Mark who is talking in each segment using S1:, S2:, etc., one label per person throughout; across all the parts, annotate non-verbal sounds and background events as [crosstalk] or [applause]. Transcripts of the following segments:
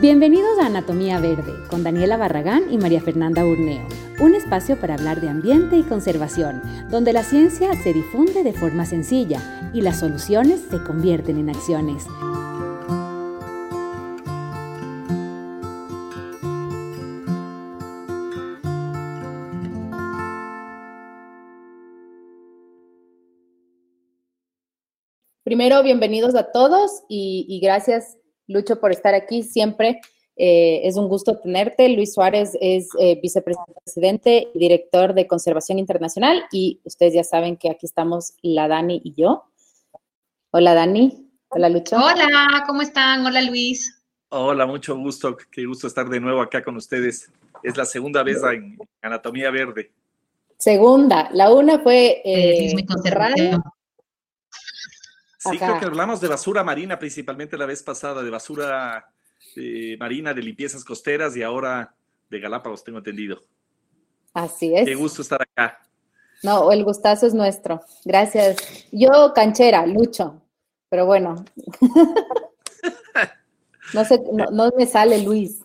S1: Bienvenidos a Anatomía Verde con Daniela Barragán y María Fernanda Urneo, un espacio para hablar de ambiente y conservación, donde la ciencia se difunde de forma sencilla y las soluciones se convierten en acciones. Primero, bienvenidos a todos y, gracias, Lucho, por estar aquí siempre. Eh, es un gusto tenerte. Luis Suárez es eh, vicepresidente y director de Conservación Internacional y ustedes ya saben que aquí estamos la Dani y yo. Hola Dani. Hola Lucho.
S2: Hola, ¿cómo están? Hola Luis.
S3: Hola, mucho gusto. Qué gusto estar de nuevo acá con ustedes. Es la segunda vez en Anatomía Verde.
S1: Segunda. La una fue eh,
S3: Sí, creo que hablamos de basura marina principalmente la vez pasada, de basura eh, marina, de limpiezas costeras y ahora de Galápagos, tengo entendido.
S1: Así es.
S3: Qué gusto estar acá.
S1: No, el gustazo es nuestro. Gracias. Yo canchera, Lucho, pero bueno. [laughs] no, sé, no me sale Luis.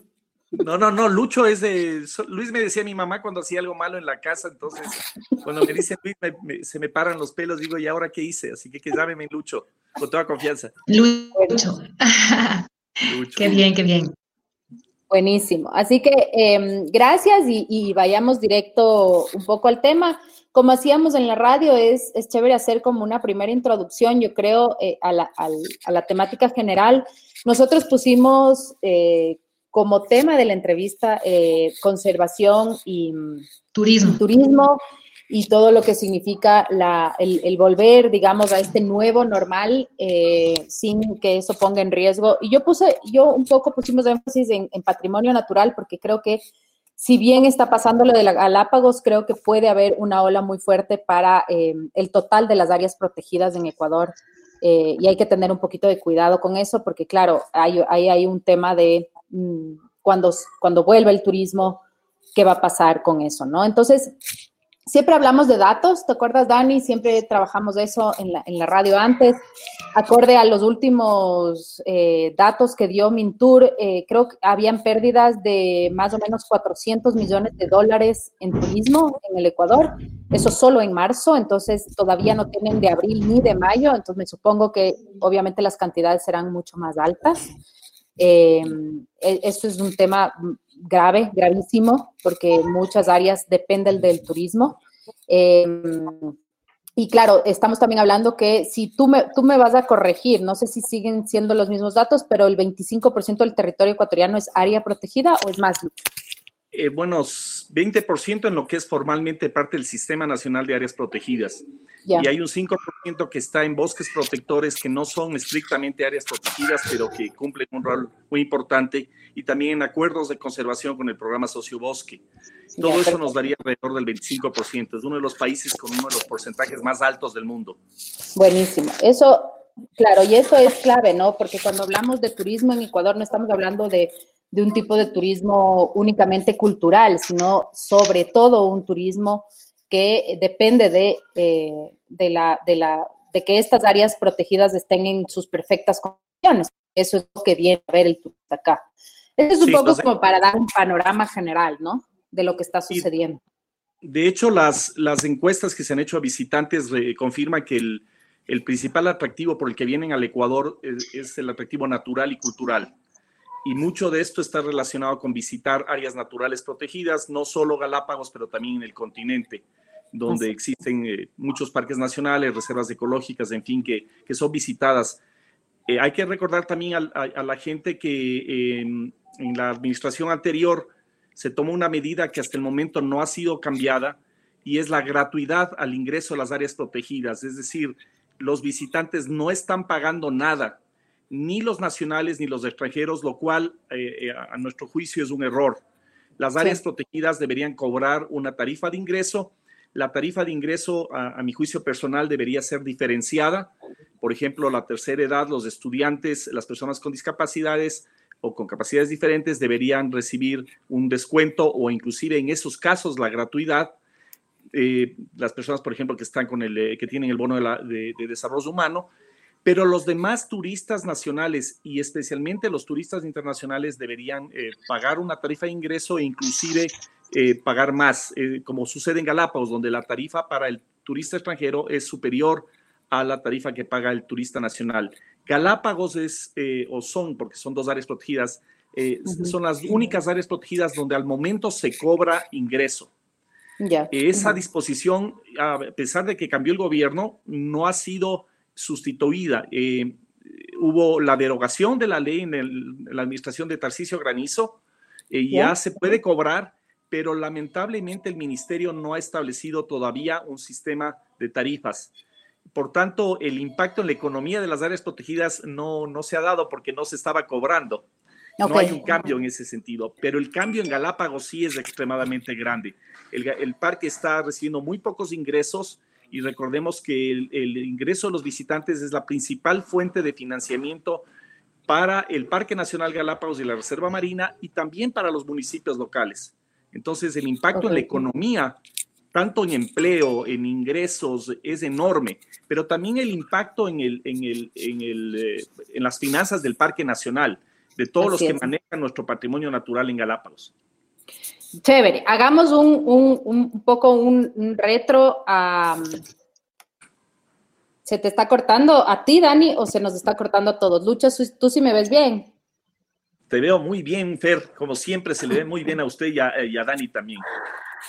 S3: No, no, no, Lucho es de. Luis me decía mi mamá cuando hacía algo malo en la casa, entonces cuando me dice Luis se me paran los pelos, digo, ¿y ahora qué hice? Así que, que llámeme Lucho, con toda confianza.
S2: Lucho. Qué bien, qué bien.
S1: Buenísimo. Así que em, gracias y, vayamos directo un poco al tema. Como hacíamos en la radio, es, es chévere hacer como una primera introducción, yo creo, eh, a, la, a, la, temática general. Nosotros pusimos eh, como tema de la entrevista eh, conservación y
S2: turismo.
S1: turismo y todo lo que significa la, el, volver, digamos, a este nuevo normal eh, sin que eso ponga en riesgo. Y yo puse, yo un poco pusimos énfasis en, patrimonio natural porque creo que si bien está pasando lo de la Galápagos, creo que puede haber una ola muy fuerte para eh, el total de las áreas protegidas en Ecuador. y hay que tener un poquito de cuidado con eso porque, claro, hay, hay, hay un tema de cuando, cuando vuelva el turismo, qué va a pasar con eso, ¿no? Entonces, siempre hablamos de datos, ¿te acuerdas, Dani? Siempre trabajamos eso en la, en la radio antes. Acorde a los últimos eh, datos que dio Mintur, eh, creo que habían pérdidas de más o menos 400 millones de dólares en turismo en el Ecuador. Eso solo en marzo, entonces todavía no tienen de abril ni de mayo, entonces me supongo que obviamente las cantidades serán mucho más altas. Eh, e, esto es un tema grave, gravísimo, porque muchas áreas dependen del turismo. Eh, y claro, estamos también hablando que si tú me, tú me vas a corregir, no sé si siguen siendo los mismos datos, pero el 25% del territorio ecuatoriano es área protegida o es más.
S3: Eh, bueno, 20% en lo que es formalmente parte del Sistema Nacional de Áreas Protegidas. Y hay un 5% que está en bosques protectores que no son estrictamente áreas protegidas, pero que cumplen un rol muy importante. Y también en acuerdos de conservación con el programa Sociobosque. Todo eso nos daría alrededor del 25%. Es uno de los países con uno de los porcentajes más altos del mundo.
S1: Buenísimo. Eso, claro, y eso es clave, ¿no? Porque cuando hablamos de turismo en Ecuador no estamos hablando de de un tipo de turismo únicamente cultural, sino sobre todo un turismo que depende de, eh, de, la, de, la, de que estas áreas protegidas estén en sus perfectas condiciones. Eso es lo que viene a ver el turista acá. Eso es un poco como para dar un panorama general, ¿no? De lo que está sucediendo.
S3: De hecho, las, las encuestas que se han hecho a visitantes confirman que el, el, principal atractivo por el que vienen al Ecuador es el atractivo natural y cultural y mucho de esto está relacionado con visitar áreas naturales protegidas, no solo Galápagos, pero también en el continente, donde existen eh, muchos parques nacionales, reservas ecológicas, en fin, que, que son visitadas. Eh, hay que recordar también a, la gente que em, en la administración anterior se tomó una medida que hasta el momento no ha sido cambiada y es la gratuidad al ingreso a las áreas protegidas, es decir, los visitantes no están pagando nada ni los nacionales ni los extranjeros, lo cual eh, eh, a nuestro juicio es un error. Las áreas protegidas deberían cobrar una tarifa de ingreso. La tarifa de ingreso, a, mi juicio personal, debería ser diferenciada. Por ejemplo, la tercera edad, los estudiantes, las personas con discapacidades o con capacidades diferentes deberían recibir un descuento o inclusive en esos casos la gratuidad. Eh, las personas, por ejemplo, que están con el, que tienen el bono de desarrollo humano, pero los demás turistas nacionales y especialmente los turistas internacionales deberían eh, pagar una tarifa de ingreso e inclusive eh, pagar más, eh, como sucede en Galápagos, donde la tarifa para el turista extranjero es superior a la tarifa que paga el turista nacional. Galápagos es, o son, porque son dos áreas protegidas, son las únicas áreas protegidas donde al momento se cobra ingreso. Esa disposición, a pesar de que cambió el gobierno, no ha sido sustituida. Eh, hubo la derogación de la ley en, la administración de Tarcisio Granizo, eh, ya se puede cobrar, pero lamentablemente el ministerio no ha establecido todavía un sistema de tarifas. Por tanto, el impacto en la economía de las áreas protegidas no, no se ha dado porque no se estaba cobrando. No hay un cambio en ese sentido, pero el cambio en Galápagos sí es extremadamente grande. El, el parque está recibiendo muy pocos ingresos y recordemos que el, ingreso de los visitantes es la principal fuente de financiamiento para el Parque Nacional Galápagos y la Reserva Marina y también para los municipios locales. Entonces, el impacto en la economía, tanto en empleo, en ingresos, es enorme, pero también el impacto en, el, en, el, en, el, eh, en las finanzas del Parque Nacional, de todos los que manejan nuestro patrimonio natural en Galápagos.
S1: Chévere, hagamos un, un, un poco un, retro ¿Se te está cortando a ti, Dani, o se nos está cortando a todos? Lucha, ¿tú sí me ves bien?
S3: Te veo muy bien, Fer. Como siempre, se le ve muy bien a usted y a, Dani también.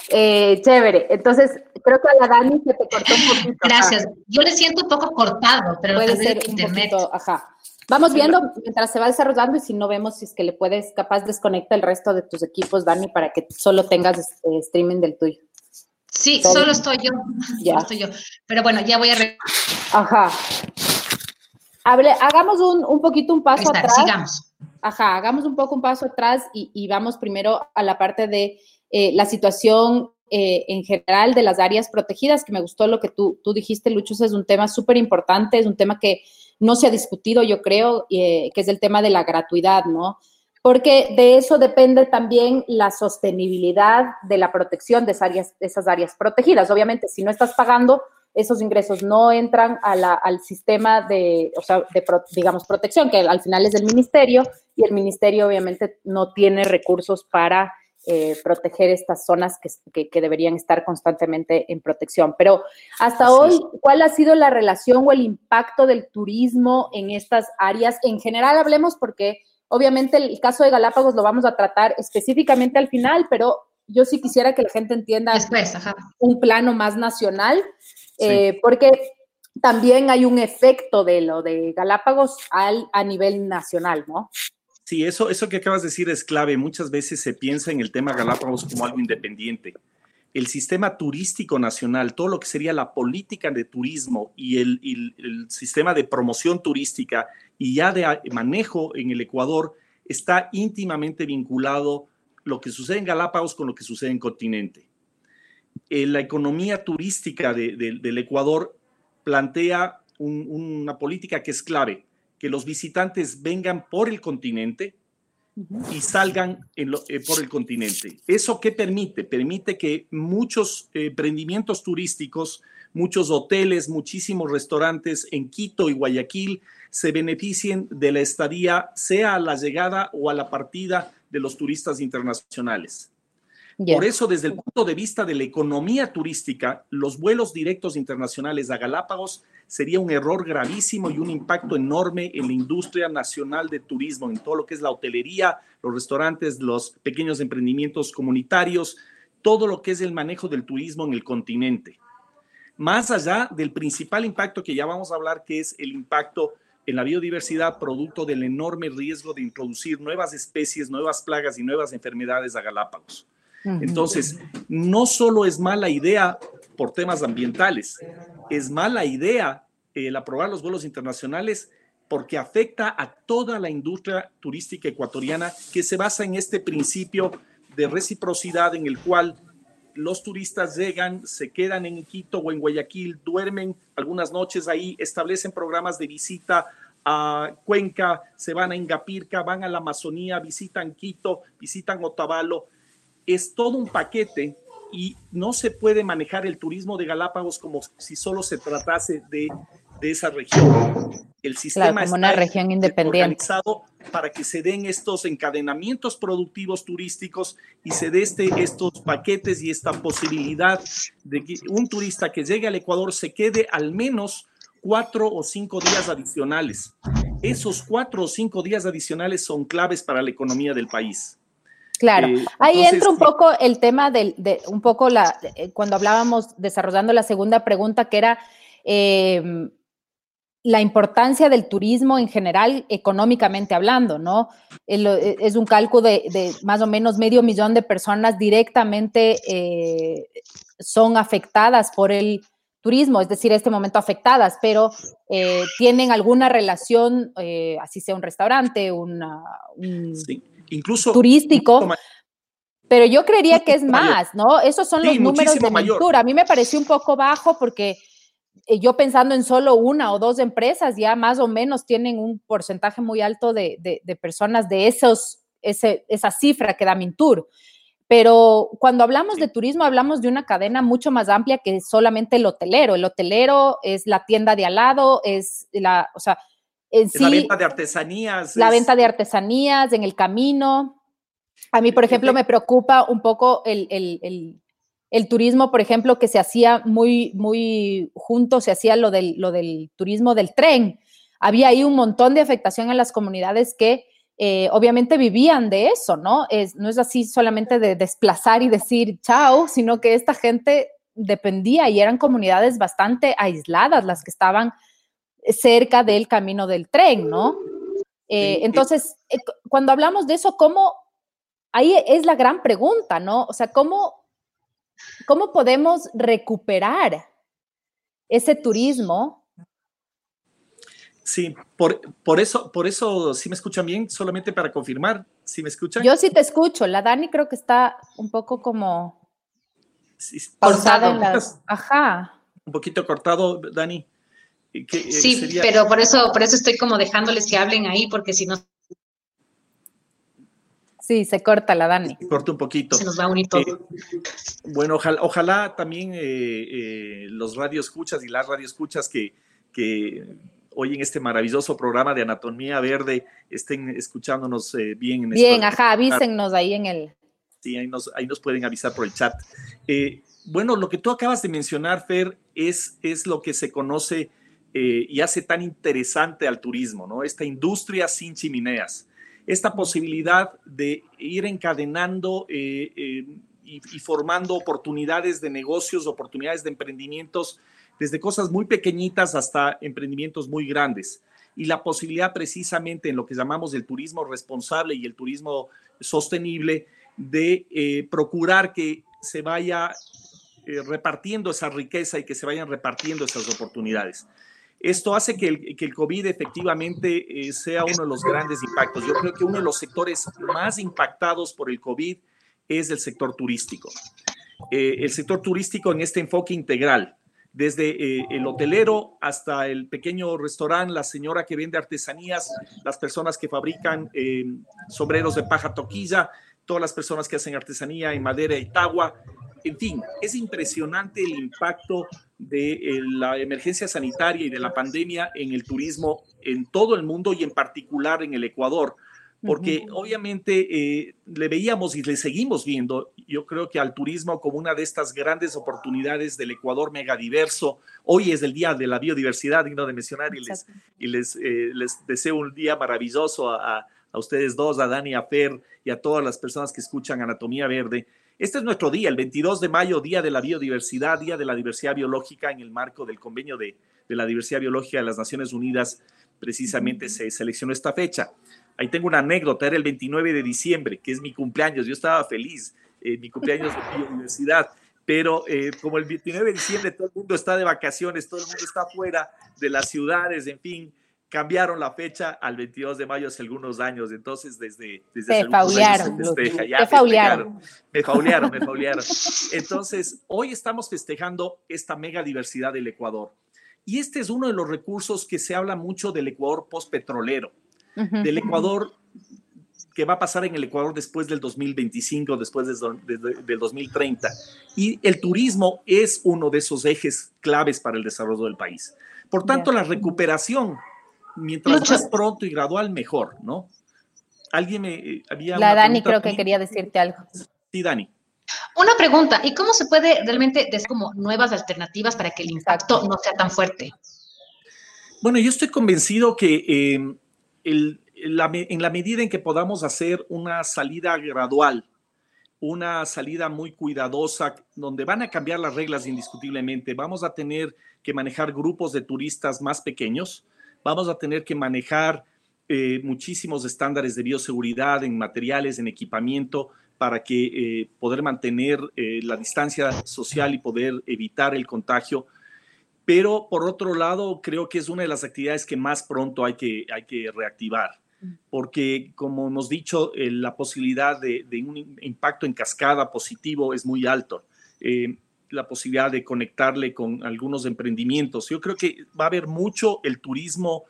S1: Eh, chévere. Entonces, creo que a la Dani se te cortó un poquito.
S2: Gracias. Yo le siento un poco cortado, pero
S1: puede ser internet. ajá. Vamos viendo mientras se va desarrollando y si no vemos si es que le puedes, capaz desconecta el resto de tus equipos, Dani, para que solo tengas este streaming del tuyo.
S2: Sí, solo estoy yo. [laughs] Ya. estoy yo. Pero bueno, ya voy a...
S1: Ajá. Hable, hagamos un, un, poquito un paso atrás. Sigamos. Ajá, hagamos un poco un paso atrás y, vamos primero a la parte de eh, la situación eh, en general de las áreas protegidas, que me gustó lo que tú, tú dijiste, Lucho, es un tema súper importante, es un tema que no se ha discutido, yo creo, eh, que es el tema de la gratuidad, ¿no? Porque de eso depende también la sostenibilidad de la protección de esas áreas, esas áreas protegidas. Obviamente, si no estás pagando, esos ingresos no entran al sistema de, o sea, de, digamos, protección, que al final es del ministerio, y el ministerio obviamente no tiene recursos para eh, proteger estas zonas que, que, deberían estar constantemente en protección. Pero hasta hoy, ¿cuál ha sido la relación o el impacto del turismo en estas áreas? En general hablemos porque obviamente el caso de Galápagos lo vamos a tratar específicamente al final, pero yo sí quisiera que la gente entienda un plano más nacional, eh, porque también hay un efecto de lo de Galápagos al, a nivel nacional, ¿no?
S3: Sí, eso, eso que acabas de decir es clave. Muchas veces se piensa en el tema Galápagos como algo independiente. El sistema turístico nacional, todo lo que sería la política de turismo y el, sistema de promoción turística y ya de manejo en el Ecuador está íntimamente vinculado lo que sucede en Galápagos con lo que sucede en continente. Eh, la economía turística del Ecuador plantea una política que es clave que los visitantes vengan por el continente y salgan eh, por el continente. ¿Eso qué permite? Permite que muchos eh, emprendimientos turísticos, muchos hoteles, muchísimos restaurantes en Quito y Guayaquil se beneficien de la estadía, sea a la llegada o a la partida de los turistas internacionales. Por eso, desde el punto de vista de la economía turística, los vuelos directos internacionales a Galápagos sería un error gravísimo y un impacto enorme en la industria nacional de turismo, en todo lo que es la hotelería, los restaurantes, los pequeños emprendimientos comunitarios, todo lo que es el manejo del turismo en el continente. Más allá del principal impacto que ya vamos a hablar, que es el impacto en la biodiversidad producto del enorme riesgo de introducir nuevas especies, nuevas plagas y nuevas enfermedades a Galápagos. Entonces, no solo es mala idea por temas ambientales. Es mala idea el aprobar los vuelos internacionales porque afecta a toda la industria turística ecuatoriana que se basa en este principio de reciprocidad en el cual los turistas llegan, se quedan en Quito o en Guayaquil, duermen algunas noches ahí, establecen programas de visita a Cuenca, se van a Ingapirca, van a la Amazonía, visitan Quito, visitan Otavalo. Es todo un paquete y no se puede manejar el turismo de Galápagos como si solo se tratase de, esa región. El sistema
S1: como una región independiente.
S3: organizado para que se den estos encadenamientos productivos turísticos y se dé este, estos paquetes y esta posibilidad de que un turista que llegue al Ecuador se quede al menos cuatro o cinco días adicionales. Esos cuatro o cinco días adicionales son claves para la economía del país.
S1: Claro, eh, ahí entra un poco el tema del, de un poco la, eh, cuando hablábamos desarrollando la segunda pregunta, que era em, la importancia del turismo en general, económicamente hablando, ¿no? Eh, es un cálculo de, más o menos medio millón de personas directamente son afectadas por el turismo, es decir, este momento afectadas, pero tienen alguna relación, así sea un restaurante, una, un,
S3: incluso
S1: turístico. Pero yo creería que es más, ¿no? Esos son los números de Ventura. A mí me pareció un poco bajo porque eh, yo pensando en solo una o dos empresas, ya más o menos tienen un porcentaje muy alto de, personas de esos, ese, esa cifra que da Mintur. Pero cuando hablamos de turismo, hablamos de una cadena mucho más amplia que solamente el hotelero. El hotelero es la tienda de al lado, es la, o sea,
S3: la venta de artesanías.
S1: La venta de artesanías en el camino. A mí, por ejemplo, me preocupa un poco el, turismo, por ejemplo, que se hacía muy, muy junto, se hacía lo del, lo del turismo del tren. Había ahí un montón de afectación en las comunidades que eh, obviamente vivían de eso, ¿no? Es, no es así solamente de desplazar y decir chao, sino que esta gente dependía y eran comunidades bastante aisladas las que estaban cerca del camino del tren, ¿no? Eh, entonces, eh, cuando hablamos de eso, ¿cómo? Ahí es la gran pregunta, ¿no? O sea, ¿cómo, cómo podemos recuperar ese turismo?
S3: Sí, por, por, eso, por eso, si me escuchan bien, solamente para confirmar, si me escuchan.
S1: Yo sí te escucho, la Dani creo que está un poco como
S2: cortado.
S1: Ajá.
S3: Un poquito cortado, Dani.
S2: Eh, sí, pero por eso, por eso estoy como dejándoles que hablen ahí, porque si no.
S1: Sí, se corta la Dani.
S3: Se corta un poquito.
S2: Se nos va a unir todo.
S3: Eh, bueno, ojalá, también eh, los radioescuchas y las radioescuchas que, que hoy en este maravilloso programa de Anatomía Verde estén escuchándonos bien. En
S1: bien, ajá, avísennos ahí en el.
S3: Sí, ahí nos, ahí nos pueden avisar por el chat. bueno, lo que tú acabas de mencionar, Fer, es, es lo que se conoce eh, y hace tan interesante al turismo, ¿no? Esta industria sin chimeneas, esta posibilidad de ir encadenando eh, eh, y, formando oportunidades de negocios, oportunidades de emprendimientos, desde cosas muy pequeñitas hasta emprendimientos muy grandes. Y la posibilidad precisamente en lo que llamamos el turismo responsable y el turismo sostenible de procurar que se vaya repartiendo esa riqueza y que se vayan repartiendo esas oportunidades. Esto hace que el, COVID efectivamente eh, sea uno de los grandes impactos. Yo creo que uno de los sectores más impactados por el COVID es el sector turístico. Eh, el sector turístico en este enfoque integral, desde eh, el hotelero hasta el pequeño restaurante, la señora que vende artesanías, las personas que fabrican sombreros de paja toquilla, todas las personas que hacen artesanía en madera y tagua, en fin, es impresionante el impacto de eh, la emergencia sanitaria y de la pandemia en el turismo en todo el mundo y en particular en el Ecuador, porque obviamente eh, le veíamos y le seguimos viendo, yo creo que al turismo como una de estas grandes oportunidades del Ecuador megadiverso. Hoy es el Día de la Biodiversidad, digno de mencionar, y les, y les, eh, les deseo un día maravilloso a, a, ustedes dos, a Dani, a Fer y a todas las personas que escuchan Anatomía Verde. Este es nuestro día, el 22 de mayo, Día de la Biodiversidad, Día de la Diversidad Biológica, en el marco del Convenio de, la Diversidad Biológica de las Naciones Unidas, precisamente se seleccionó esta fecha. Ahí tengo una anécdota, era el 29 de diciembre, que es mi cumpleaños, yo estaba feliz, eh, mi cumpleaños de biodiversidad, pero eh, como el 29 de diciembre todo el mundo está de vacaciones, todo el mundo está fuera de las ciudades, en fin, cambiaron la fecha al 22 de mayo hace algunos años, entonces desde, desde
S1: hace faulearon,
S3: me faulearon. Me faulearon, me faulearon. [laughs] Entonces, hoy estamos festejando esta mega diversidad del Ecuador. Y este es uno de los recursos que se habla mucho del Ecuador postpetrolero, del Ecuador que va a pasar en el Ecuador después del 2025, después del 2030. Y el turismo es uno de esos ejes claves para el desarrollo del país. Por tanto, la recuperación mientras más pronto y gradual, mejor, ¿no? Alguien me eh, había...
S1: La Dani creo que quería decirte algo.
S3: Sí, Dani.
S2: Una pregunta, ¿y cómo se puede realmente decir como nuevas alternativas para que el impacto no sea tan fuerte?
S3: Bueno, yo estoy convencido que eh, en la medida en que podamos hacer una salida gradual, una salida muy cuidadosa, donde van a cambiar las reglas indiscutiblemente, vamos a tener que manejar grupos de turistas más pequeños, vamos a tener que manejar eh, muchísimos estándares de bioseguridad en materiales, en equipamiento, para que eh, poder mantener eh, la distancia social y poder evitar el contagio. Pero por otro lado, creo que es una de las actividades que más pronto hay que, hay que reactivar, porque como hemos dicho, la posibilidad de, un impacto en cascada positivo es muy alto. La posibilidad de conectarle con algunos emprendimientos. Yo creo que va a haber mucho el turismo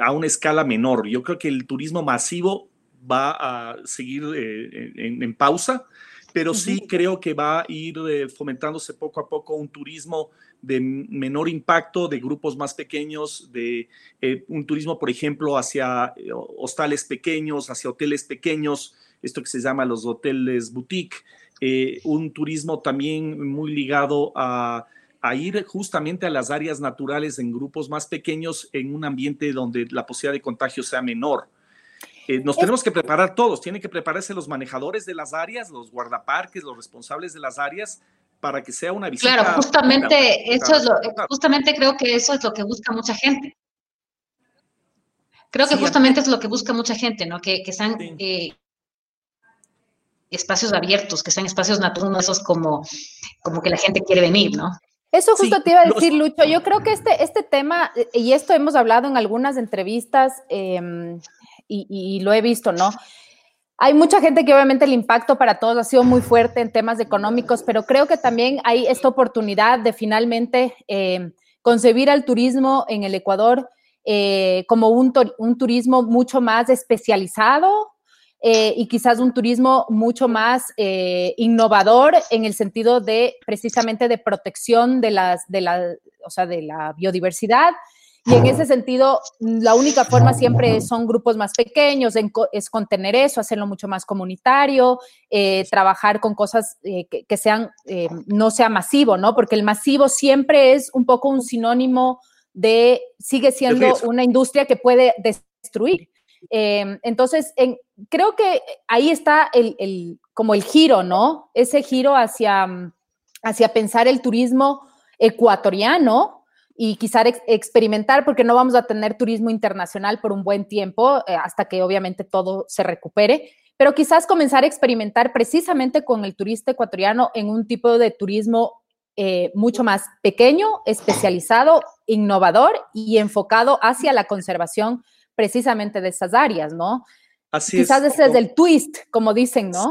S3: a una escala menor. Yo creo que el turismo masivo va a seguir eh, en, pausa, pero sí creo que va a ir eh, fomentándose poco a poco un turismo de menor impacto, de grupos más pequeños, de eh, un turismo, por ejemplo, hacia hostales pequeños, hacia hoteles pequeños, esto que se llama los hoteles boutique, un turismo también muy ligado a, a ir justamente a las áreas naturales en grupos más pequeños en un ambiente donde la posibilidad de contagio sea menor. Eh, nos tenemos que preparar todos, tienen que prepararse los manejadores de las áreas, los guardaparques, los responsables de las áreas, para que sea una visita.
S2: Claro, justamente eso es lo, justamente creo que eso es lo que busca mucha gente. Creo que justamente es lo que busca mucha gente, ¿no? Que, que sean eh, espacios abiertos, que sean espacios naturales, esos como, como que la gente quiere venir, ¿no?
S1: Eso justo te iba a decir, Lucho. Yo creo que este, este tema, y esto hemos hablado en algunas entrevistas, eh, y, lo he visto, ¿no? Hay mucha gente que obviamente el impacto para todos ha sido muy fuerte en temas económicos, pero creo que también hay esta oportunidad de finalmente eh, concebir al turismo en el Ecuador eh, como un, turismo mucho más especializado, eh, y quizás un turismo mucho más innovador en el sentido de precisamente de protección de las de la, o sea, de la biodiversidad y en ese sentido, la única forma siempre son grupos más pequeños, es contener eso, hacerlo mucho más comunitario, eh, trabajar con cosas eh, que, sean, eh, no sea masivo, ¿no? Porque el masivo siempre es un poco un sinónimo de, sigue siendo una industria que puede destruir. Entonces, creo que ahí está el, como el giro, ¿no? Ese giro hacia, hacia pensar el turismo ecuatoriano, y quizás experimentar, porque no vamos a tener turismo internacional por un buen tiempo, eh, hasta que obviamente todo se recupere, pero quizás comenzar a experimentar precisamente con el turista ecuatoriano en un tipo de turismo eh, mucho más pequeño, especializado, innovador y enfocado hacia la conservación precisamente de esas áreas, ¿no?
S3: Así
S1: Quizás ese es el twist, como dicen, ¿no?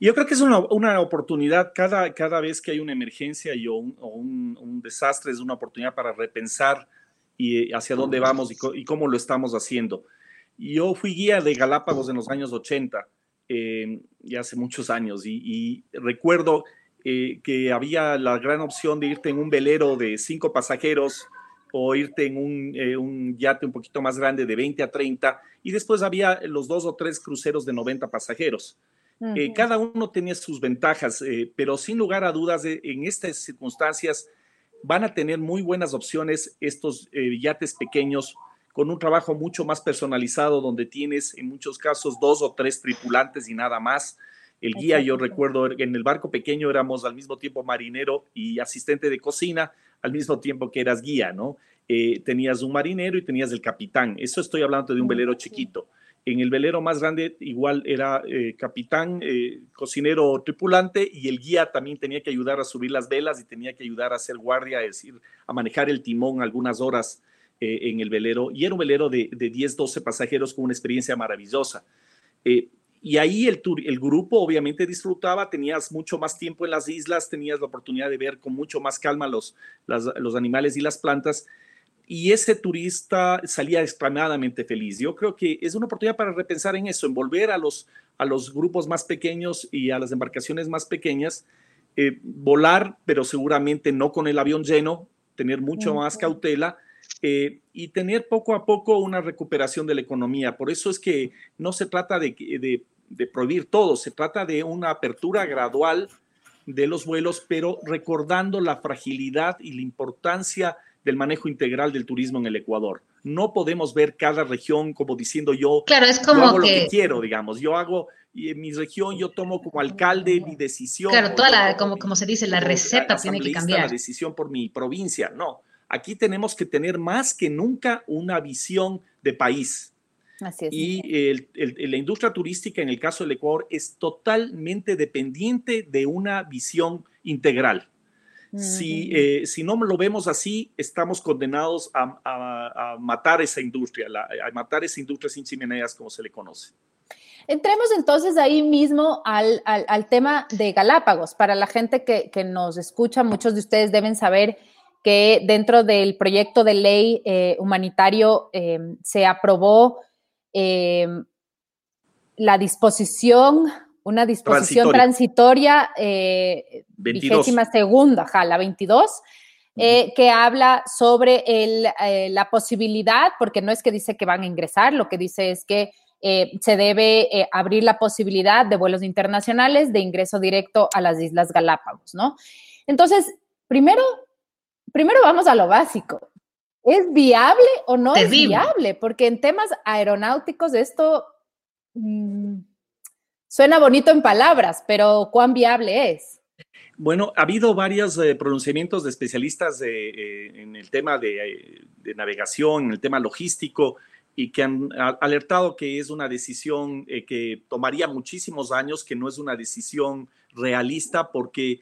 S3: Yo creo que es una, una, oportunidad, cada, cada vez que hay una emergencia y, o, un, un, desastre, es una oportunidad para repensar y hacia dónde vamos y, y, cómo lo estamos haciendo. Yo fui guía de Galápagos en los años 80, eh, ya hace muchos años, y, recuerdo eh, que había la gran opción de irte en un velero de cinco pasajeros o irte en un, eh, un, yate un poquito más grande de 20 a 30 y después había los dos o tres cruceros de 90 pasajeros. Eh, cada uno tenía sus ventajas, eh, pero sin lugar a dudas, en estas circunstancias van a tener muy buenas opciones estos yates pequeños con un trabajo mucho más personalizado donde tienes en muchos casos dos o tres tripulantes y nada más. El guía, yo recuerdo, en el barco pequeño éramos al mismo tiempo marinero y asistente de cocina, al mismo tiempo que eras guía, ¿no? Eh, tenías un marinero y tenías el capitán. Eso estoy hablando de un velero chiquito. En el velero más grande igual era eh, capitán, eh, cocinero, tripulante y el guía también tenía que ayudar a subir las velas y tenía que ayudar a hacer guardia, es decir, a manejar el timón algunas horas en el velero. Y era un velero de, de 10, 12 pasajeros con una experiencia maravillosa. Y ahí el, el grupo obviamente disfrutaba, tenías mucho más tiempo en las islas, tenías la oportunidad de ver con mucho más calma los, los animales y las plantas. Y ese turista salía extremadamente feliz. Yo creo que es una oportunidad para repensar en eso, en volver a los, a los grupos más pequeños y a las embarcaciones más pequeñas, eh, volar, pero seguramente no con el avión lleno, tener mucho más cautela, eh, y tener poco a poco una recuperación de la economía. Por eso es que no se trata de, de, de prohibir todo, se trata de una apertura gradual de los vuelos, pero recordando la fragilidad y la importancia del manejo integral del turismo en el Ecuador. No podemos ver cada región como diciendo yo,
S2: claro, es como
S3: hago lo que quiero, digamos, yo hago y en mi región yo tomo como alcalde mi decisión.
S2: Claro, toda la, como, como se dice, la receta tiene que cambiar.
S3: La decisión por mi provincia, no. Aquí tenemos que tener más que nunca una visión de país.
S1: Así es.
S3: Y la industria turística en el caso del Ecuador es totalmente dependiente de una visión integral. Si, eh, si, no lo vemos así, estamos condenados a, matar esa industria, a matar esa industria sin chimeneas, como se le conoce.
S1: Entremos entonces ahí mismo al, tema de Galápagos. Para la gente que, nos escucha, muchos de ustedes deben saber que dentro del proyecto de ley eh, humanitario em, se aprobó em, la disposición, una disposición transitoria, eh, vigésima segunda, la 22, eh, que habla sobre la posibilidad, porque no es que dice que van a ingresar, lo que dice es que eh, se debe eh, abrir la posibilidad de vuelos internacionales de ingreso directo a las Islas Galápagos, ¿no? Entonces, primero, primero vamos a lo básico. ¿Es viable o no es viable? Porque en temas aeronáuticos esto mm, suena bonito en palabras, pero ¿cuán viable es?
S3: Bueno, ha habido varios eh, pronunciamientos de especialistas en el tema de, de, navegación, en el tema logístico, y que han alertado que es una decisión eh, que tomaría muchísimos años, que no es una decisión realista porque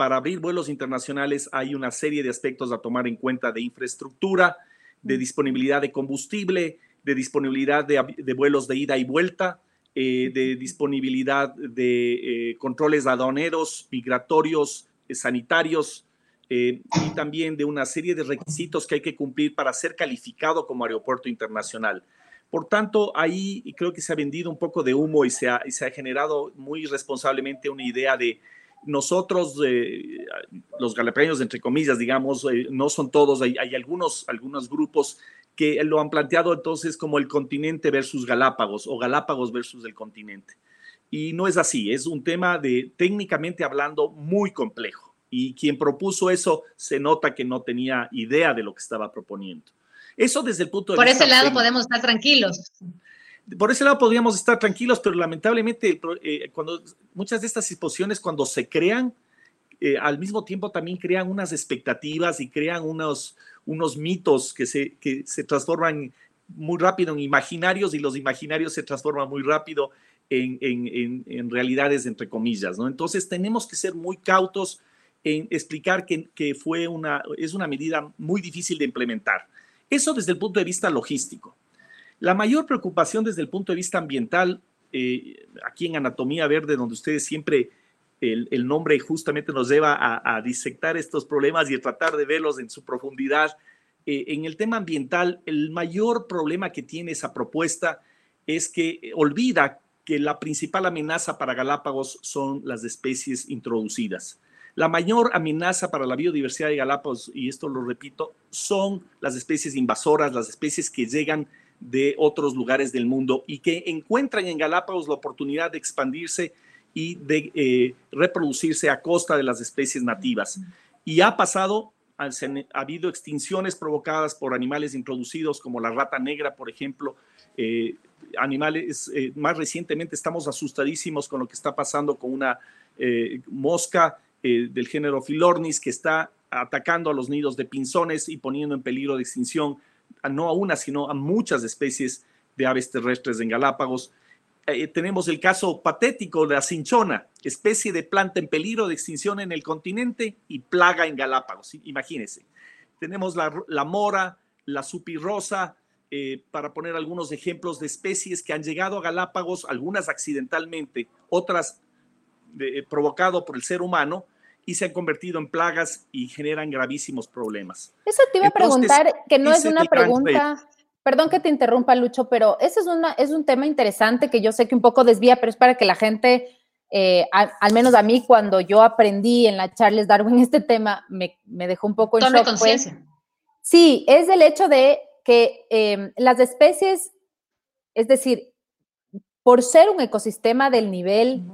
S3: para abrir vuelos internacionales hay una serie de aspectos a tomar en cuenta de infraestructura, de mm. disponibilidad de combustible, de disponibilidad de, vuelos de ida y vuelta, eh, de [laughs] disponibilidad de eh, controles aduaneros, migratorios, sanitarios, eh, y también de una serie de requisitos que hay que cumplir para ser calificado como aeropuerto internacional. Por tanto, ahí creo que se ha vendido un poco de humo y se ha, se ha generado muy responsablemente una idea de nosotros, eh, los galapeños, entre comillas, digamos, eh, no son todos, hay, hay, algunos, algunos grupos que lo han planteado entonces como el continente versus Galápagos o Galápagos versus el continente. Y no es así, es un tema de técnicamente hablando muy complejo y quien propuso eso se nota que no tenía idea de lo que estaba proponiendo. Eso desde el punto de
S2: Por vista... Por ese lado podemos estar tranquilos.
S3: Por ese lado podríamos estar tranquilos, pero lamentablemente eh, cuando muchas de estas disposiciones cuando se crean, eh, al mismo tiempo también crean unas expectativas y crean unos, unos mitos que se, que se transforman muy rápido en imaginarios y los imaginarios se transforman muy rápido en, en, en realidades, entre comillas. ¿no? Entonces tenemos que ser muy cautos en explicar que, fue una, es una medida muy difícil de implementar. Eso desde el punto de vista logístico. La mayor preocupación desde el punto de vista ambiental, eh, aquí en Anatomía Verde, donde ustedes siempre el, nombre justamente nos lleva a, disectar estos problemas y a tratar de verlos en su profundidad. Eh, en el tema ambiental, el mayor problema que tiene esa propuesta es que olvida que la principal amenaza para Galápagos son las especies introducidas. La mayor amenaza para la biodiversidad de Galápagos, y esto lo repito, son las especies invasoras, las especies que llegan de otros lugares del mundo y que encuentran en Galápagos la oportunidad de expandirse y de eh, reproducirse a costa de las especies nativas. Y ha pasado, ha, habido extinciones provocadas por animales introducidos como la rata negra, por ejemplo, eh, animales, eh, más recientemente estamos asustadísimos con lo que está pasando con una mosca del género Philornis que está atacando a los nidos de pinzones y poniendo en peligro de extinción no a una, sino a muchas especies de aves terrestres en Galápagos. Eh, tenemos el caso patético de la cinchona, especie de planta en peligro de extinción en el continente y plaga en Galápagos. Imagínense. Tenemos la, mora, la supirrosa, eh, para poner algunos ejemplos de especies que han llegado a Galápagos, algunas accidentalmente, otras provocado por el ser humano y se han convertido en plagas y generan gravísimos problemas.
S1: Eso te iba a preguntar, que no es una pregunta, perdón que te interrumpa Lucho, pero ese es, una, es un tema interesante que yo sé que un poco desvía, pero es para que la gente, eh, al, menos a mí cuando yo aprendí en la Charles Darwin este tema, me, me dejó un poco en
S2: shock. conciencia.
S1: Sí, es el hecho de que em, las especies, es decir, por ser un ecosistema del nivel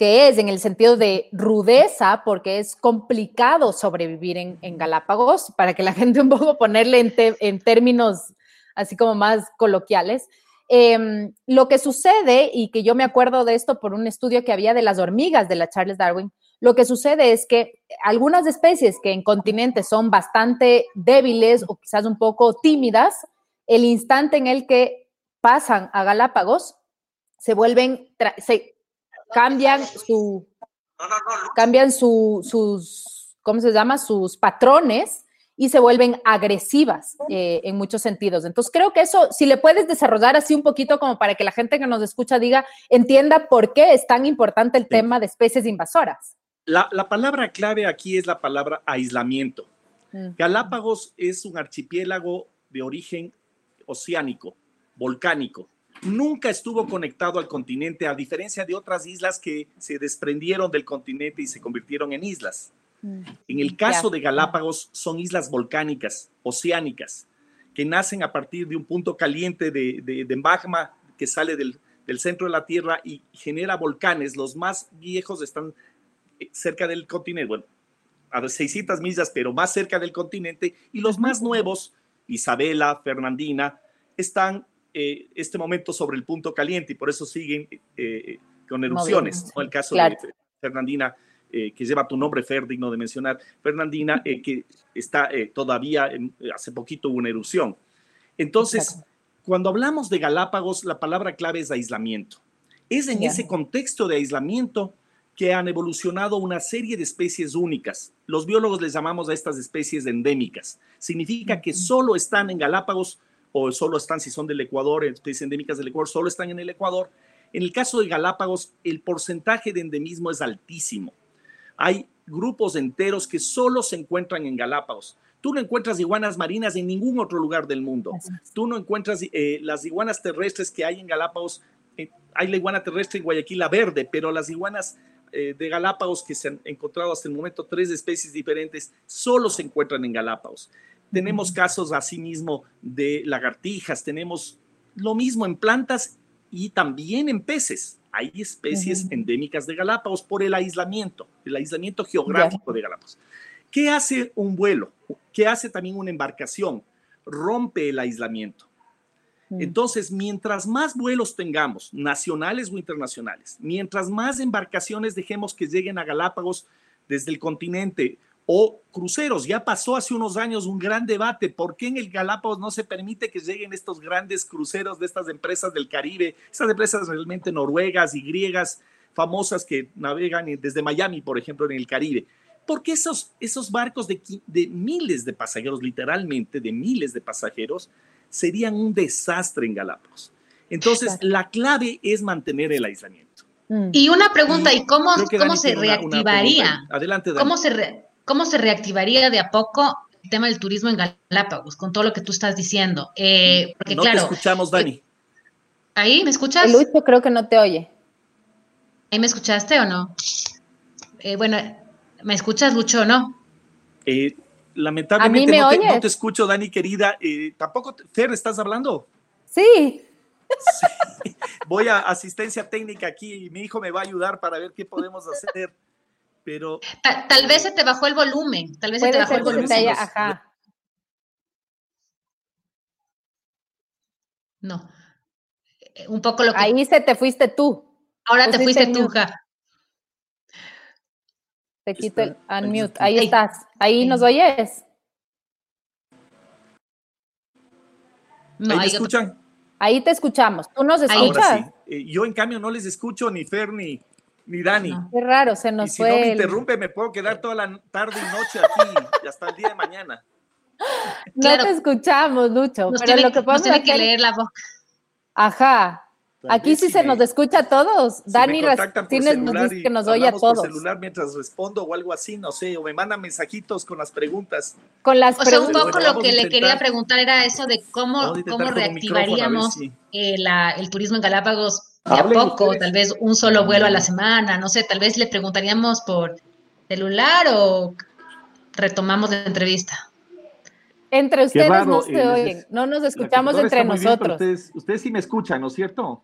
S1: que es en el sentido de rudeza, porque es complicado sobrevivir en, Galápagos, para que la [laughs] gente un poco ponerle en, términos así como más coloquiales. Em, lo que sucede, y que yo me acuerdo de esto por un estudio que había de las hormigas de la Charles Darwin, lo que sucede es que algunas especies que en continentes son bastante débiles o quizás un poco tímidas, el instante en el que pasan a Galápagos, se vuelven, cambian su, cambian su, sus, ¿cómo se llama? Sus patrones y se vuelven agresivas eh, en muchos sentidos. Entonces, creo que eso, si le puedes desarrollar así un poquito como para que la gente que nos escucha diga, entienda por qué es tan importante el tema de especies invasoras.
S3: La, palabra clave aquí es la palabra aislamiento. Mm. Galápagos es un archipiélago de origen oceánico, volcánico nunca estuvo conectado al continente, a diferencia de otras islas que se desprendieron del continente y se convirtieron en islas. Mm. En el caso de Galápagos, son islas volcánicas, oceánicas, que nacen a partir de un punto caliente de, magma que sale del, centro de la Tierra y genera volcanes. Los más viejos están eh, cerca del continente, bueno, a 600 millas, pero más cerca del continente, y los más nuevos, Isabela, Fernandina, están eh, este momento sobre el punto caliente y por eso siguen eh, con erupciones. El caso de Fernandina, eh, que lleva tu nombre, Fer, digno de mencionar, Fernandina, que está todavía, hace poquito hubo una erupción. Entonces, cuando hablamos de Galápagos, la palabra clave es aislamiento. Es en ese contexto de aislamiento que han evolucionado una serie de especies únicas. Los biólogos les llamamos a estas especies endémicas. Significa que solo están en Galápagos o solo están, si son del Ecuador, especies endémicas del Ecuador, solo están en el Ecuador. En el caso de Galápagos, el porcentaje de endemismo es altísimo. Hay grupos enteros que solo se encuentran en Galápagos. Tú no encuentras iguanas marinas en ningún otro lugar del mundo. Tú no encuentras eh, las iguanas terrestres que hay en Galápagos. Eh, hay la iguana terrestre en Guayaquil, la verde, pero las iguanas eh, de Galápagos que se han encontrado hasta el momento, tres especies diferentes, solo se encuentran en Galápagos. Tenemos casos asimismo de lagartijas, tenemos lo mismo en plantas y también en peces. Hay especies endémicas de Galápagos por el aislamiento, el aislamiento geográfico de Galápagos. ¿Qué hace un vuelo? ¿Qué hace también una embarcación? Rompe el aislamiento. Mm. Entonces, mientras más vuelos tengamos, nacionales o internacionales, mientras más embarcaciones dejemos que lleguen a Galápagos desde el continente o cruceros. Ya pasó hace unos años un gran debate. ¿Por qué en el Galápagos no se permite que lleguen estos grandes cruceros de estas empresas del Caribe? Estas empresas realmente noruegas y griegas famosas que navegan desde Miami, por ejemplo, en el Caribe. Porque esos, esos barcos de, de miles de pasajeros, literalmente de miles de pasajeros, serían un desastre en Galápagos. Entonces, la clave es mantener el aislamiento.
S2: Y una pregunta, ¿y cómo, cómo se reactivaría?
S3: Adelante,
S2: ¿Cómo se, re ¿Cómo se reactivaría de a poco el tema del turismo en Galápagos, con todo lo que tú estás diciendo? Eh, porque,
S3: no
S2: te
S3: escuchamos, Dani.
S2: ¿Ahí me escuchas?
S1: Luis, yo creo que no te oye.
S2: ¿Ahí me escuchaste o no? Eh, bueno, ¿me escuchas, Lucho, o no?
S3: Eh, lamentablemente no, te, escucho, Dani, querida. ¿Tampoco, Fer, estás hablando?
S1: Sí.
S3: sí. Voy a asistencia técnica aquí y mi hijo me va a ayudar para ver qué podemos hacer pero...
S2: Tal, vez se te bajó el volumen, tal vez se te bajó el volumen.
S1: ajá.
S2: No. Eh, un poco lo que...
S1: Ahí se te fuiste tú.
S2: Ahora te fuiste tú, ja.
S1: Te quito el unmute. Ahí, estás. Ahí nos oyes.
S3: No, ¿Ahí te escuchan?
S1: Ahí te escuchamos. ¿Tú nos escuchas?
S3: Eh, yo, en cambio, no les escucho ni Fer ni, ni Dani.
S1: Qué raro, se nos
S3: y
S1: si
S3: no me interrumpe, me puedo quedar toda la tarde y noche aquí y hasta el día de mañana. [laughs]
S1: No te escuchamos, Lucho.
S2: pero lo que pasa es que leer la boca.
S1: Ajá. Aquí sí se nos escucha a todos. Dani
S3: Martínez
S1: nos dice que nos oye a todos.
S3: Por celular mientras respondo o algo así, no sé, o me mandan mensajitos con las preguntas.
S1: Con las
S2: o sea, un poco lo que le quería preguntar era eso de cómo, cómo reactivaríamos eh, el turismo en Galápagos de a poco, tal vez un solo vuelo a la semana, no sé, tal vez le preguntaríamos por celular o retomamos la entrevista.
S1: Entre ustedes no se oyen, no nos escuchamos entre nosotros.
S3: ustedes, sí me escuchan, ¿no es cierto?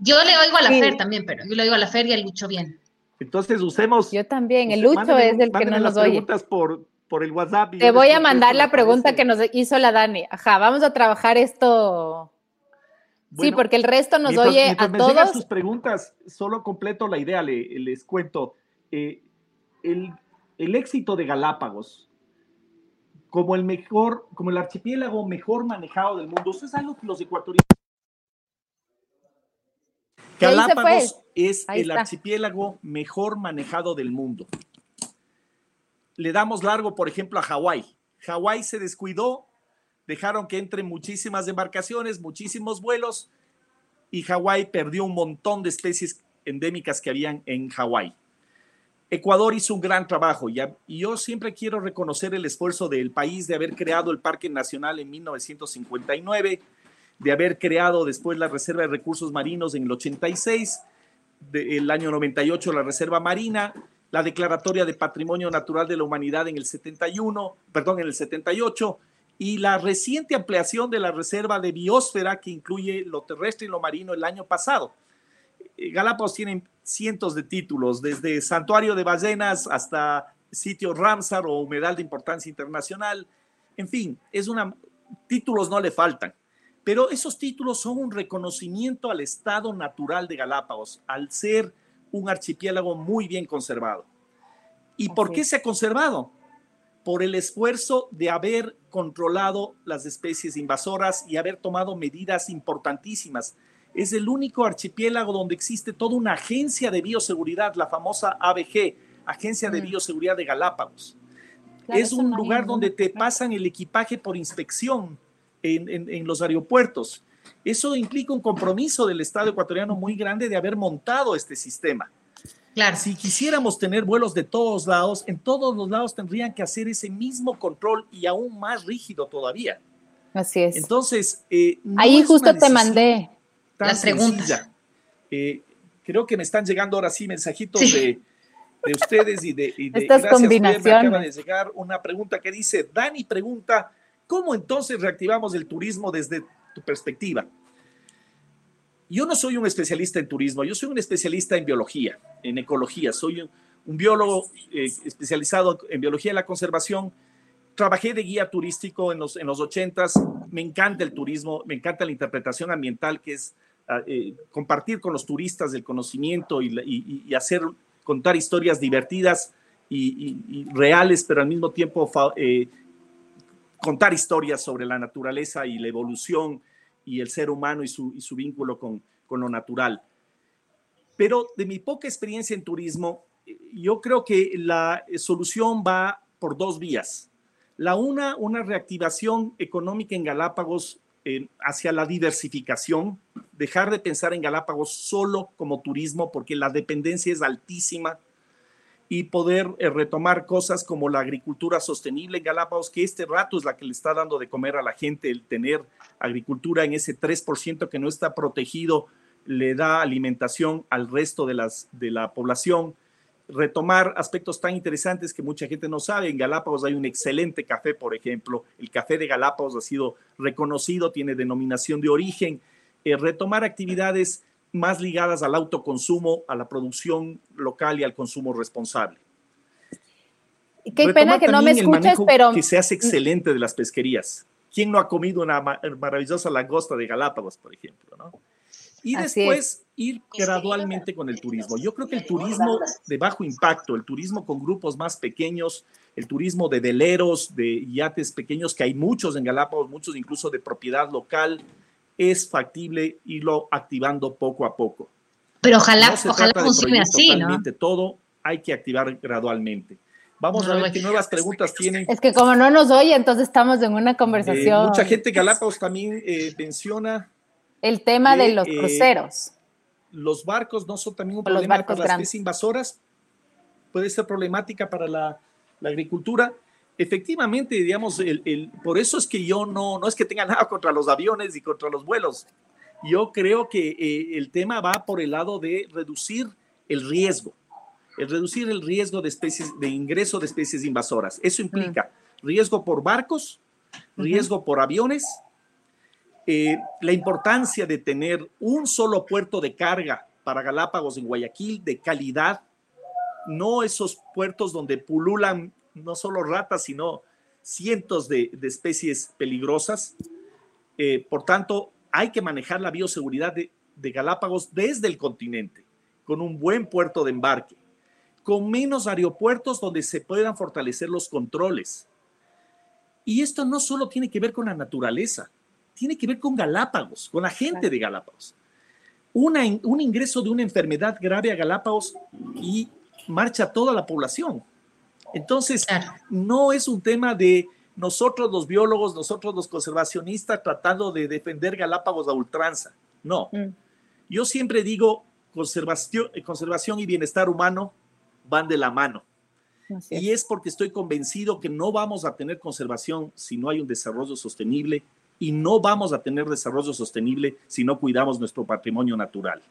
S2: Yo le oigo a la Fer también, pero yo le oigo a la Fer y al Lucho bien.
S3: Entonces usemos.
S1: Yo también, el Lucho es el que no nos oye.
S3: preguntas por, por el WhatsApp.
S1: Te voy a mandar la pregunta que nos hizo la Dani. Ajá, vamos a trabajar esto. Sí, porque el resto nos oye a me todos.
S3: sus preguntas, solo completo la idea, les cuento. Eh, el, el éxito de Galápagos como el mejor, como el archipiélago mejor manejado del mundo. Eso es algo que los ecuatorianos. Galápagos es el archipiélago mejor manejado del mundo. Le damos largo, por ejemplo, a Hawái. Hawái se descuidó, dejaron que entren muchísimas embarcaciones, muchísimos vuelos, y Hawái perdió un montón de especies endémicas que habían en Hawái. Ecuador hizo un gran trabajo y yo siempre quiero reconocer el esfuerzo del país de haber creado el Parque Nacional en 1959, de haber creado después la Reserva de Recursos Marinos en el 86, el año 98 la Reserva Marina, la Declaratoria de Patrimonio Natural de la Humanidad en el 71, perdón, en el 78 y la reciente ampliación de la Reserva de Biosfera que incluye lo terrestre y lo marino el año pasado. Eh, Galápagos tienen cientos de títulos, desde Santuario de Ballenas hasta sitio Ramsar o Humedal de Importancia Internacional. En fin, es una, títulos no le faltan, pero esos títulos son un reconocimiento al estado natural de Galápagos, al ser un archipiélago muy bien conservado. ¿Y por qué se ha conservado? Por el esfuerzo de haber controlado las especies invasoras y haber tomado medidas importantísimas es el único archipiélago donde existe toda una agencia de bioseguridad, la famosa ABG, Agencia de mm. Bioseguridad de Galápagos. es un lugar donde te pasan el equipaje por inspección en, los aeropuertos. Eso implica un compromiso del Estado ecuatoriano muy grande de haber montado este sistema. Claro. Si quisiéramos tener vuelos de todos lados, en todos los lados tendrían que hacer ese mismo control y aún más rígido todavía.
S1: Así es.
S3: Entonces, eh,
S1: ahí justo te mandé
S2: las preguntas.
S3: Eh, creo que me están llegando ahora sí mensajitos de, ustedes y de, y de
S1: Estas combinaciones. Me
S3: acaba de llegar una pregunta que dice, Dani pregunta, ¿cómo entonces reactivamos el turismo desde tu perspectiva? Yo no soy un especialista en turismo, yo soy un especialista en biología, en ecología, soy un, biólogo eh, especializado en biología de la conservación. Trabajé de guía turístico en los, en los 80s, me encanta el turismo, me encanta la interpretación ambiental, que es eh, compartir con los turistas el conocimiento y, hacer, contar historias divertidas y, reales, pero al mismo tiempo eh, contar historias sobre la naturaleza y la evolución y el ser humano y su, vínculo con, lo natural. Pero de mi poca experiencia en turismo, yo creo que la solución va por dos vías. La una, una reactivación económica en Galápagos hacia la diversificación, dejar de pensar en Galápagos solo como turismo porque la dependencia es altísima y poder eh, retomar cosas como la agricultura sostenible en Galápagos, que este rato es la que le está dando de comer a la gente, el tener agricultura en ese 3% que no está protegido, le da alimentación al resto de, las, de la población retomar aspectos tan interesantes que mucha gente no sabe. En Galápagos hay un excelente café, por ejemplo. El café de Galápagos ha sido reconocido, tiene denominación de origen. Eh, retomar actividades más ligadas al autoconsumo, a la producción local y al consumo responsable.
S1: Qué pena que no me escuches, pero...
S3: Que se hace excelente de las pesquerías. ¿Quién no ha comido una maravillosa langosta de Galápagos, por ejemplo? ¿no? Y después ir gradualmente con el turismo. Yo creo que el turismo de bajo impacto, el turismo con grupos más pequeños, el turismo de veleros, de yates pequeños, que hay muchos en Galápagos, muchos incluso de propiedad local, es factible irlo activando poco a poco.
S2: Pero ojalá, ojalá funcione así, ¿no?
S3: Todo hay que activar gradualmente. Vamos a ver qué nuevas preguntas tienen.
S1: Es que como no nos oye, entonces estamos en una conversación.
S3: mucha gente Galápagos también eh, menciona
S1: el tema de, los eh, cruceros.
S3: los barcos no son también un problema para las especies invasoras, puede ser problemática para la, agricultura. Efectivamente, digamos, el, por eso es que yo no, no es que tenga [laughs] nada contra los aviones y contra los vuelos. Yo creo que eh, el tema va por el lado de reducir el riesgo, el reducir el riesgo de especies, de ingreso de especies invasoras. Eso implica mm. riesgo por barcos, riesgo por aviones, eh, la importancia de tener un solo puerto de carga para Galápagos en Guayaquil de calidad, no esos puertos donde pululan no solo ratas, sino cientos de, especies peligrosas. Eh, por tanto, hay que manejar la bioseguridad de, Galápagos desde el continente, con un buen puerto de embarque, con menos aeropuertos donde se puedan fortalecer los controles. Y esto no solo tiene que ver con la naturaleza, tiene que ver con Galápagos, con la gente de Galápagos. Un ingreso de una enfermedad grave a Galápagos y marcha toda la población. Entonces, no es un tema de nosotros los biólogos, nosotros los conservacionistas tratando de defender Galápagos a ultranza. No. Mm. Yo siempre digo, conservación, conservación y bienestar humano van de la mano. Y es porque estoy convencido que no vamos a tener conservación si no hay un desarrollo sostenible y no vamos a tener desarrollo sostenible si no cuidamos nuestro patrimonio natural.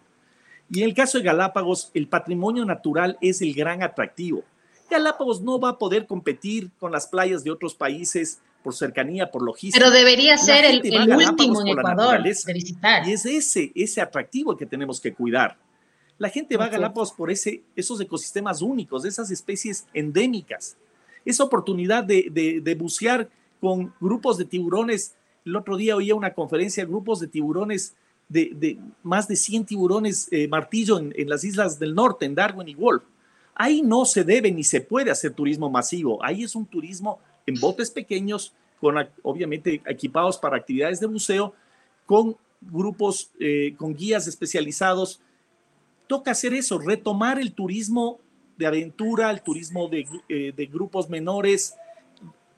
S3: Y en el caso de Galápagos, el patrimonio natural es el gran atractivo. Galápagos no va a poder competir con las playas de otros países por cercanía, por logística.
S2: Pero debería ser el, último en Ecuador de visitar.
S3: Y es ese, ese atractivo que tenemos que cuidar. La gente va a Galápagos por ese, esos ecosistemas únicos, esas especies endémicas, esa oportunidad de, de bucear con grupos de tiburones el otro día oía una conferencia, grupos de tiburones, de, más de 100 tiburones eh, martillo en, las islas del norte, en Darwin y Wolf. Ahí no se debe ni se puede hacer turismo masivo. Ahí es un turismo en botes pequeños, con obviamente equipados para actividades de buceo, con grupos, eh, con guías especializados. Toca hacer eso, retomar el turismo de aventura, el turismo de, eh, de grupos menores,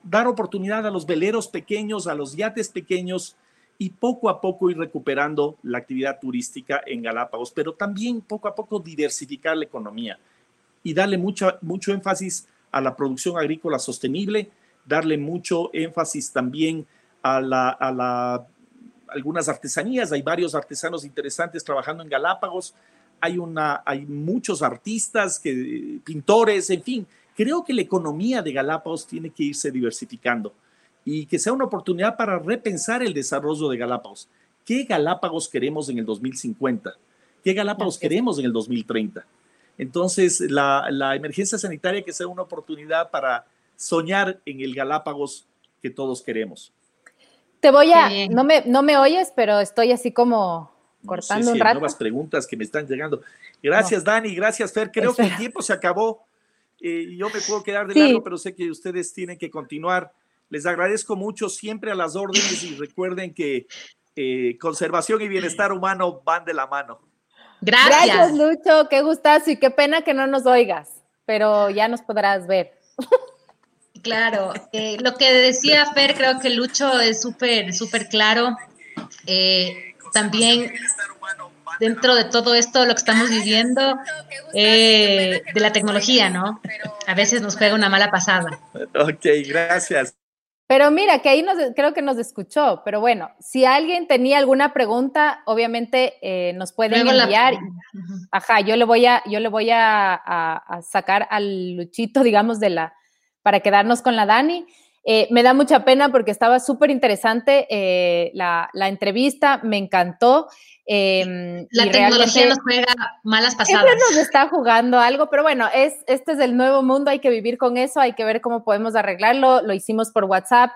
S3: dar oportunidad a los veleros pequeños, a los yates pequeños y poco a poco ir recuperando la actividad turística en Galápagos, pero también poco a poco diversificar la economía y darle mucho, mucho énfasis a la producción agrícola sostenible, darle mucho énfasis también a, la, a la, algunas artesanías. Hay varios artesanos interesantes trabajando en Galápagos. Hay, una, hay muchos artistas, que, pintores, en fin, Creo que la economía de Galápagos tiene que irse diversificando y que sea una oportunidad para repensar el desarrollo de Galápagos. ¿Qué Galápagos queremos en el 2050? ¿Qué Galápagos queremos en el 2030? Entonces, la, la, emergencia sanitaria que sea una oportunidad para soñar en el Galápagos que todos queremos.
S1: Te voy a, no me, no me oyes, pero estoy así como cortando un rato.
S3: nuevas preguntas que me están llegando. Gracias, Dani, gracias, Fer. Creo que el tiempo se acabó. Eh, yo me puedo quedar de largo, pero sé que ustedes tienen que continuar. Les agradezco mucho siempre a las órdenes y recuerden que eh, conservación y bienestar humano van de la mano.
S1: Gracias. Gracias, Lucho. Qué gustazo y qué pena que no nos oigas, pero ya nos podrás ver. [laughs]
S2: Claro, eh, lo que decía Fer, creo que Lucho es súper, súper claro. también dentro de todo esto, lo que estamos viviendo, eh, de la tecnología, ¿no? A veces nos juega una mala pasada.
S3: Ok, gracias.
S1: Pero mira, que ahí nos, creo que nos escuchó. Pero bueno, si alguien tenía alguna pregunta, obviamente eh, nos pueden enviar. Ajá, yo le voy a, yo le voy a, sacar al Luchito, digamos, de la, para quedarnos con la Dani. Eh, me da mucha pena porque estaba súper interesante la, la, entrevista, me encantó.
S2: Em, la tecnología nos juega malas pasadas.
S1: Siempre nos está jugando algo, pero bueno, es, este es el nuevo mundo, hay que vivir con eso, hay que ver cómo podemos arreglarlo. Lo hicimos por WhatsApp,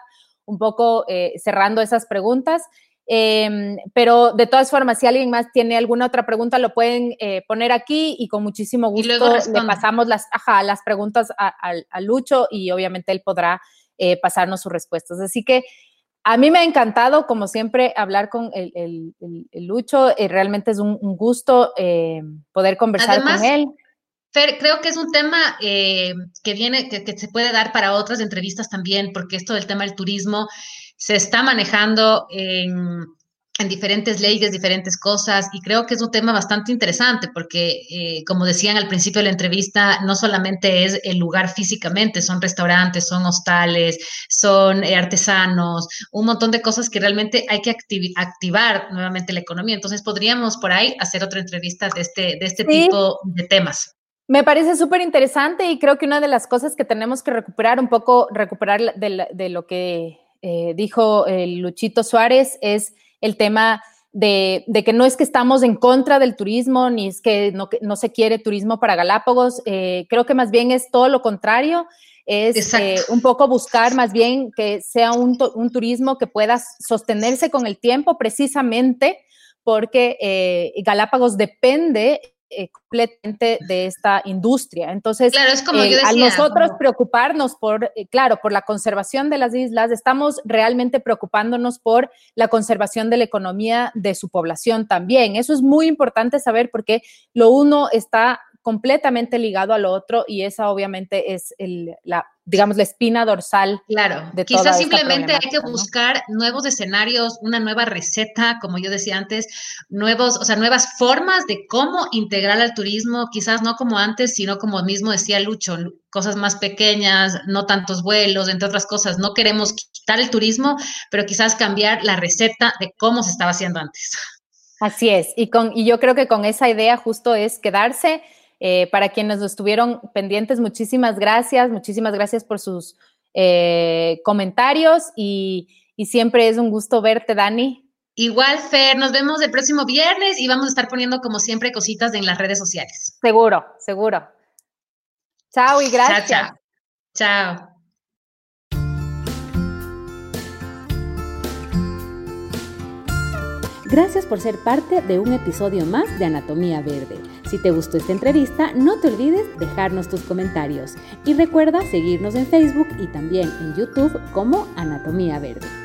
S1: un poco eh, cerrando esas preguntas. Em, pero de todas formas, si alguien más tiene alguna otra pregunta, lo pueden eh, poner aquí y con muchísimo gusto le pasamos las, las preguntas a, Lucho y obviamente él podrá eh, pasarnos sus respuestas. Así que a mí me ha encantado, como siempre, hablar con el, Lucho. Eh, realmente es un, gusto eh, poder conversar con él.
S2: Fer, creo que es un tema eh, que viene, que, que, se puede dar para otras entrevistas también, porque esto del tema del turismo se está manejando en, en diferentes leyes, diferentes cosas, y creo que es un tema bastante interesante porque, eh, como decían al principio de la entrevista, no solamente es el lugar físicamente, son restaurantes, son hostales, son eh, artesanos, un montón de cosas que realmente hay que activar nuevamente la economía. Entonces, podríamos por ahí hacer otra entrevista de este, de este tipo de temas.
S1: Me parece súper interesante y creo que una de las cosas que tenemos que recuperar, un poco recuperar de, de lo que eh, dijo el Luchito Suárez es el tema de, que no es que estamos en contra del turismo, ni es que no, no se quiere turismo para Galápagos, eh, creo que más bien es todo lo contrario, es eh, un poco buscar más bien que sea un, turismo que pueda sostenerse con el tiempo precisamente porque eh, Galápagos depende eh, completamente de esta industria. Entonces,
S2: claro, es como yo
S1: a nosotros preocuparnos por, eh, claro, por la conservación de las islas, estamos realmente preocupándonos por la conservación de la economía de su población también. Eso es muy importante saber porque lo uno está completamente ligado al otro y esa obviamente es el, la, digamos, la espina dorsal.
S2: Claro, de quizás simplemente hay que buscar nuevos escenarios, una nueva receta, como yo decía antes, nuevos, o sea, nuevas formas de cómo integrar al turismo, quizás no como antes, sino como mismo decía Lucho, cosas más pequeñas, no tantos vuelos, entre otras cosas. No queremos quitar el turismo, pero quizás cambiar la receta de cómo se estaba haciendo antes.
S1: Así es, y, con, y yo creo que con esa idea justo es quedarse eh, para quienes estuvieron pendientes, muchísimas gracias, muchísimas gracias por sus eh, comentarios y, siempre es un gusto verte, Dani.
S2: Igual, Fer, nos vemos el próximo viernes y vamos a estar poniendo como siempre cositas en las redes sociales.
S1: Seguro, seguro. Chao y gracias.
S2: chao. chao.
S4: Gracias por ser parte de un episodio más de Anatomía Verde. Si te gustó esta entrevista, no te olvides dejarnos tus comentarios y recuerda seguirnos en Facebook y también en YouTube como Anatomía Verde.